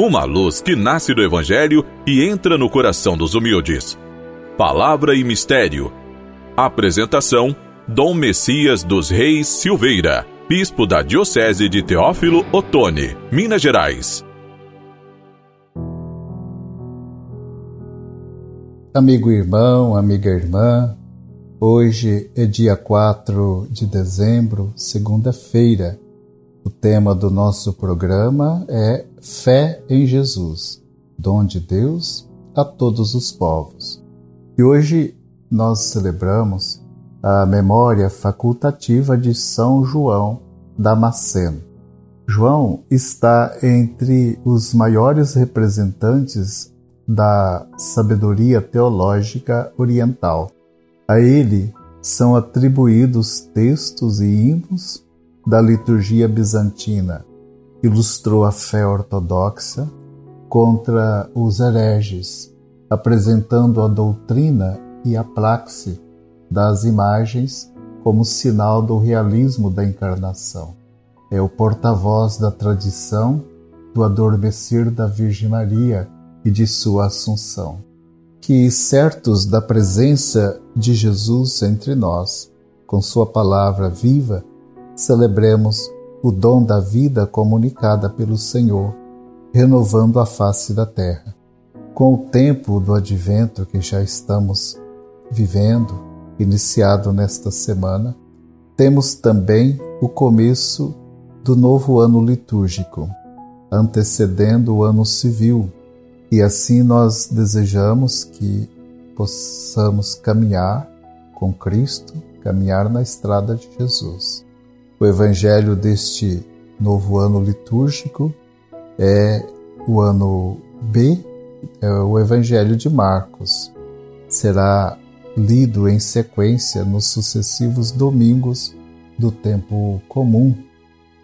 uma luz que nasce do Evangelho e entra no coração dos humildes. Palavra e Mistério. Apresentação: Dom Messias dos Reis Silveira, Bispo da Diocese de Teófilo Otoni, Minas Gerais. Amigo irmão, amiga irmã, hoje é dia 4 de dezembro, segunda-feira. O tema do nosso programa é Fé em Jesus, dom de Deus a todos os povos. E hoje nós celebramos a memória facultativa de São João Damasceno. João está entre os maiores representantes da sabedoria teológica oriental. A ele são atribuídos textos e hinos da liturgia bizantina, ilustrou a fé ortodoxa contra os hereges, apresentando a doutrina e a praxe das imagens como sinal do realismo da encarnação. É o porta-voz da tradição do adormecer da Virgem Maria e de sua assunção. Que, certos da presença de Jesus entre nós, com Sua palavra viva, celebremos o dom da vida comunicada pelo Senhor, renovando a face da terra. Com o tempo do advento que já estamos vivendo, iniciado nesta semana, temos também o começo do novo ano litúrgico, antecedendo o ano civil, e assim nós desejamos que possamos caminhar com Cristo, caminhar na estrada de Jesus. O evangelho deste novo ano litúrgico é o ano B, é o evangelho de Marcos. Será lido em sequência nos sucessivos domingos do tempo comum.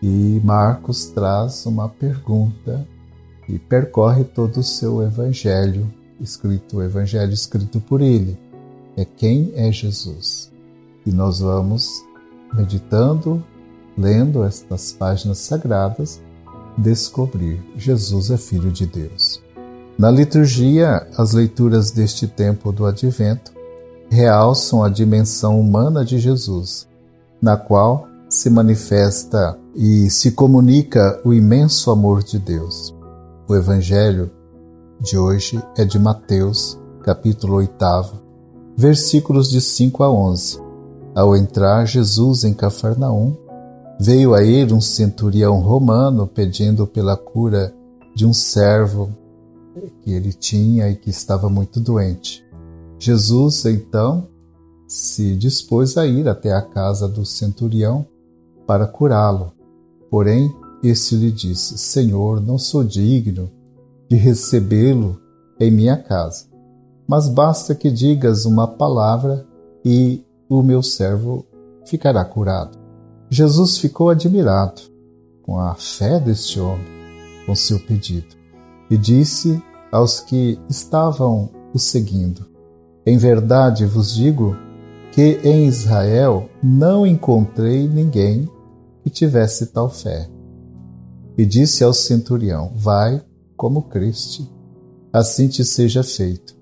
E Marcos traz uma pergunta e percorre todo o seu evangelho escrito, o evangelho escrito por ele. É quem é Jesus. E nós vamos meditando lendo estas páginas sagradas, descobrir Jesus é Filho de Deus. Na liturgia, as leituras deste tempo do Advento realçam a dimensão humana de Jesus, na qual se manifesta e se comunica o imenso amor de Deus. O Evangelho de hoje é de Mateus, capítulo 8, versículos de 5 a 11. Ao entrar Jesus em Cafarnaum, Veio a ele um centurião romano pedindo pela cura de um servo que ele tinha e que estava muito doente. Jesus, então, se dispôs a ir até a casa do centurião para curá-lo. Porém, este lhe disse: Senhor, não sou digno de recebê-lo em minha casa, mas basta que digas uma palavra e o meu servo ficará curado. Jesus ficou admirado com a fé deste homem, com seu pedido, e disse aos que estavam o seguindo: Em verdade vos digo que em Israel não encontrei ninguém que tivesse tal fé. E disse ao centurião: Vai como criste, assim te seja feito.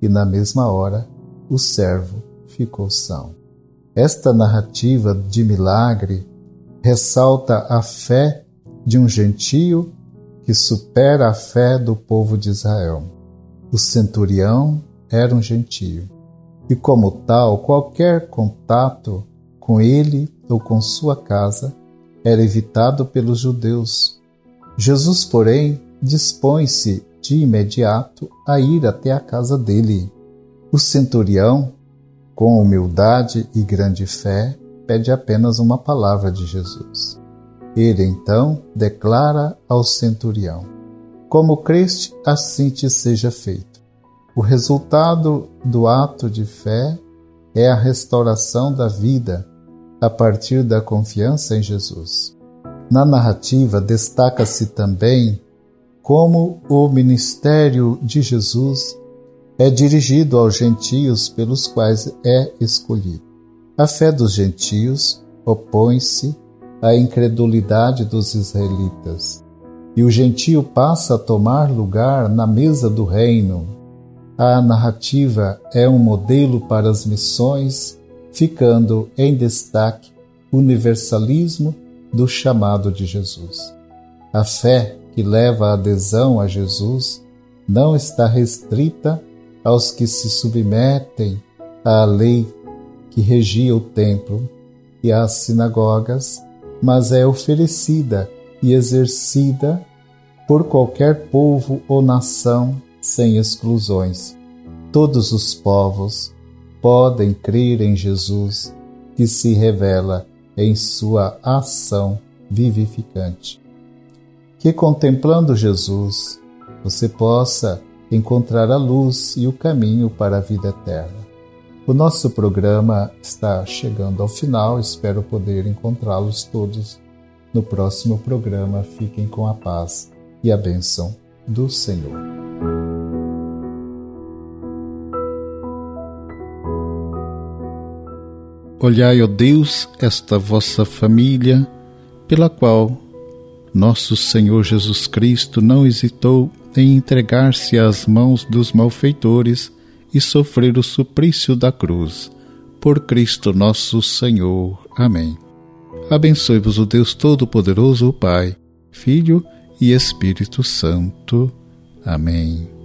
E na mesma hora o servo ficou são. Esta narrativa de milagre ressalta a fé de um gentio que supera a fé do povo de Israel. O centurião era um gentio e, como tal, qualquer contato com ele ou com sua casa era evitado pelos judeus. Jesus, porém, dispõe-se de imediato a ir até a casa dele. O centurião com humildade e grande fé, pede apenas uma palavra de Jesus. Ele então declara ao centurião: Como creste, assim te seja feito. O resultado do ato de fé é a restauração da vida a partir da confiança em Jesus. Na narrativa destaca-se também como o ministério de Jesus é dirigido aos gentios pelos quais é escolhido. A fé dos gentios opõe-se à incredulidade dos israelitas. e o gentio passa a tomar lugar na mesa do reino. A narrativa é um modelo para as missões, ficando em destaque o universalismo do chamado de Jesus. A fé que leva à adesão a Jesus não está restrita aos que se submetem à lei que regia o templo e às sinagogas, mas é oferecida e exercida por qualquer povo ou nação sem exclusões. Todos os povos podem crer em Jesus, que se revela em sua ação vivificante. Que contemplando Jesus, você possa encontrar a luz e o caminho para a vida eterna. O nosso programa está chegando ao final, espero poder encontrá-los todos no próximo programa. Fiquem com a paz e a bênção do Senhor. Olhai, ó Deus, esta vossa família, pela qual nosso Senhor Jesus Cristo não hesitou em entregar-se às mãos dos malfeitores e sofrer o suplício da cruz. Por Cristo nosso Senhor. Amém. Abençoe-vos o Deus Todo-Poderoso, o Pai, Filho e Espírito Santo. Amém.